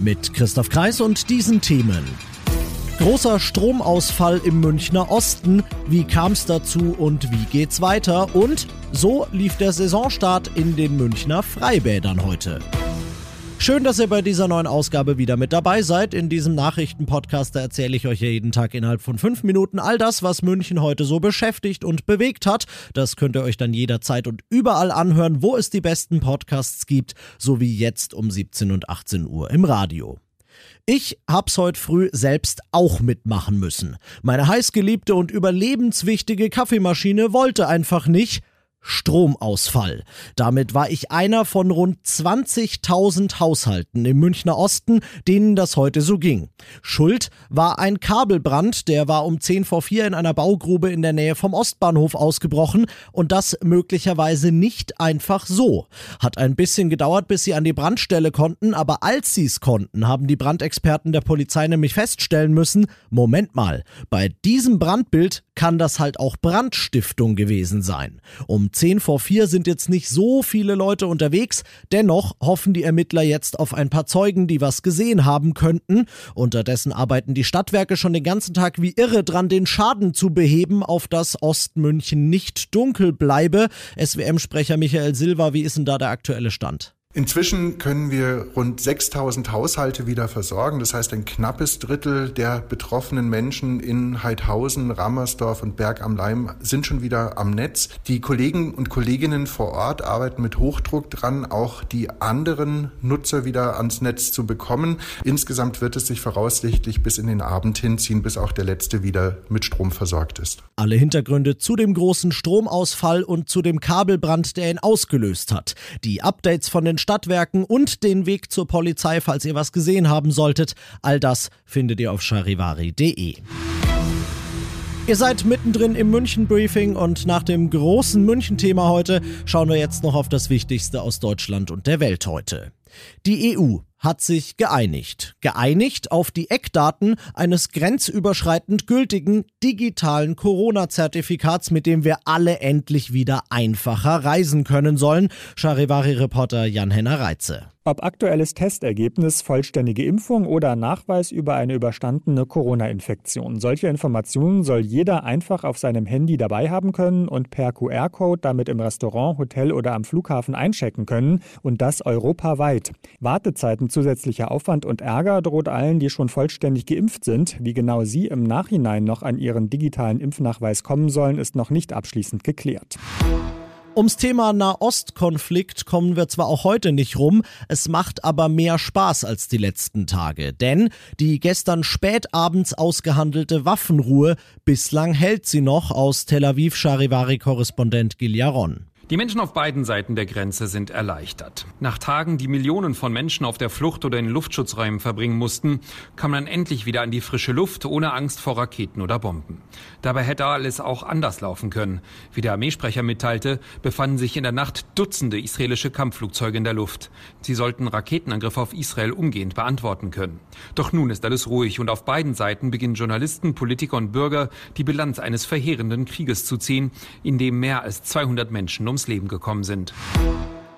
Mit Christoph Kreis und diesen Themen. Großer Stromausfall im Münchner Osten. Wie kam es dazu und wie geht's weiter? Und so lief der Saisonstart in den Münchner Freibädern heute. Schön, dass ihr bei dieser neuen Ausgabe wieder mit dabei seid. In diesem Nachrichtenpodcast erzähle ich euch jeden Tag innerhalb von fünf Minuten all das, was München heute so beschäftigt und bewegt hat. Das könnt ihr euch dann jederzeit und überall anhören, wo es die besten Podcasts gibt, so wie jetzt um 17 und 18 Uhr im Radio. Ich hab's heute früh selbst auch mitmachen müssen. Meine heißgeliebte und überlebenswichtige Kaffeemaschine wollte einfach nicht Stromausfall. Damit war ich einer von rund 20.000 Haushalten im Münchner Osten, denen das heute so ging. Schuld war ein Kabelbrand, der war um 10 vor 4 in einer Baugrube in der Nähe vom Ostbahnhof ausgebrochen und das möglicherweise nicht einfach so. Hat ein bisschen gedauert, bis sie an die Brandstelle konnten, aber als sie es konnten, haben die Brandexperten der Polizei nämlich feststellen müssen, Moment mal, bei diesem Brandbild kann das halt auch Brandstiftung gewesen sein. Um 10 vor 4 sind jetzt nicht so viele Leute unterwegs, dennoch hoffen die Ermittler jetzt auf ein paar Zeugen, die was gesehen haben könnten. Unterdessen arbeiten die Stadtwerke schon den ganzen Tag wie irre dran, den Schaden zu beheben, auf dass Ostmünchen nicht dunkel bleibe. SWM-Sprecher Michael Silva, wie ist denn da der aktuelle Stand? Inzwischen können wir rund 6000 Haushalte wieder versorgen. Das heißt, ein knappes Drittel der betroffenen Menschen in Heidhausen, Rammersdorf und Berg am Leim sind schon wieder am Netz. Die Kollegen und Kolleginnen vor Ort arbeiten mit Hochdruck dran, auch die anderen Nutzer wieder ans Netz zu bekommen. Insgesamt wird es sich voraussichtlich bis in den Abend hinziehen, bis auch der letzte wieder mit Strom versorgt ist. Alle Hintergründe zu dem großen Stromausfall und zu dem Kabelbrand, der ihn ausgelöst hat. Die Updates von den Stadtwerken und den Weg zur Polizei, falls ihr was gesehen haben solltet. All das findet ihr auf charivari.de. Ihr seid mittendrin im München-Briefing und nach dem großen München-Thema heute schauen wir jetzt noch auf das Wichtigste aus Deutschland und der Welt heute. Die EU hat sich geeinigt. Geeinigt auf die Eckdaten eines grenzüberschreitend gültigen digitalen Corona-Zertifikats, mit dem wir alle endlich wieder einfacher reisen können sollen. Charivari-Reporter Jan-Henner Reitze. Ob aktuelles Testergebnis, vollständige Impfung oder Nachweis über eine überstandene Corona-Infektion. Solche Informationen soll jeder einfach auf seinem Handy dabei haben können und per QR-Code damit im Restaurant, Hotel oder am Flughafen einchecken können und das europaweit. Wartezeiten, zusätzlicher Aufwand und Ärger droht allen, die schon vollständig geimpft sind. Wie genau sie im Nachhinein noch an ihren digitalen Impfnachweis kommen sollen, ist noch nicht abschließend geklärt. Ums Thema Nahostkonflikt kommen wir zwar auch heute nicht rum, es macht aber mehr Spaß als die letzten Tage. Denn die gestern spät abends ausgehandelte Waffenruhe, bislang hält sie noch aus Tel Aviv Charivari-Korrespondent Giljaron. Die Menschen auf beiden Seiten der Grenze sind erleichtert. Nach Tagen, die Millionen von Menschen auf der Flucht oder in Luftschutzräumen verbringen mussten, kam man endlich wieder an die frische Luft, ohne Angst vor Raketen oder Bomben. Dabei hätte alles auch anders laufen können. Wie der Armeesprecher mitteilte, befanden sich in der Nacht Dutzende israelische Kampfflugzeuge in der Luft. Sie sollten Raketenangriffe auf Israel umgehend beantworten können. Doch nun ist alles ruhig und auf beiden Seiten beginnen Journalisten, Politiker und Bürger die Bilanz eines verheerenden Krieges zu ziehen, in dem mehr als 200 Menschen ums Leben gekommen sind.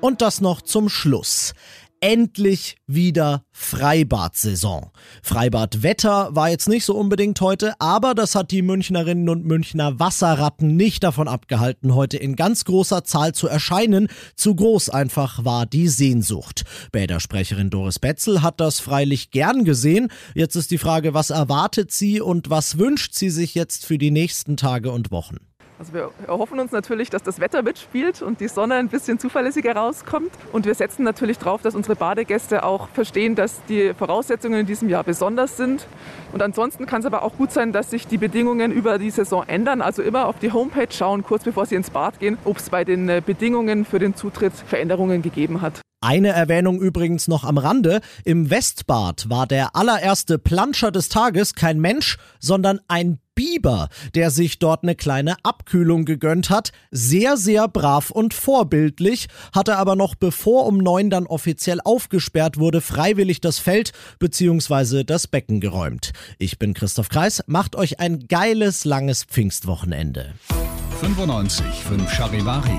Und das noch zum Schluss endlich wieder Freibad-Saison. Freibadwetter war jetzt nicht so unbedingt heute, aber das hat die Münchnerinnen und Münchner Wasserratten nicht davon abgehalten, heute in ganz großer Zahl zu erscheinen. Zu groß einfach war die Sehnsucht. Bädersprecherin Doris Betzel hat das freilich gern gesehen. Jetzt ist die Frage, was erwartet sie und was wünscht sie sich jetzt für die nächsten Tage und Wochen? Also wir erhoffen uns natürlich, dass das Wetter mitspielt und die Sonne ein bisschen zuverlässiger rauskommt. Und wir setzen natürlich darauf, dass unsere Badegäste auch verstehen, dass die Voraussetzungen in diesem Jahr besonders sind. Und ansonsten kann es aber auch gut sein, dass sich die Bedingungen über die Saison ändern. Also immer auf die Homepage schauen, kurz bevor Sie ins Bad gehen, ob es bei den äh, Bedingungen für den Zutritt Veränderungen gegeben hat. Eine Erwähnung übrigens noch am Rande. Im Westbad war der allererste Planscher des Tages kein Mensch, sondern ein Biber, der sich dort eine kleine Abkühlung gegönnt hat. Sehr, sehr brav und vorbildlich, hatte aber noch bevor um neun dann offiziell aufgesperrt wurde, freiwillig das Feld bzw. das Becken geräumt. Ich bin Christoph Kreis, macht euch ein geiles, langes Pfingstwochenende. 95 5 Charivari,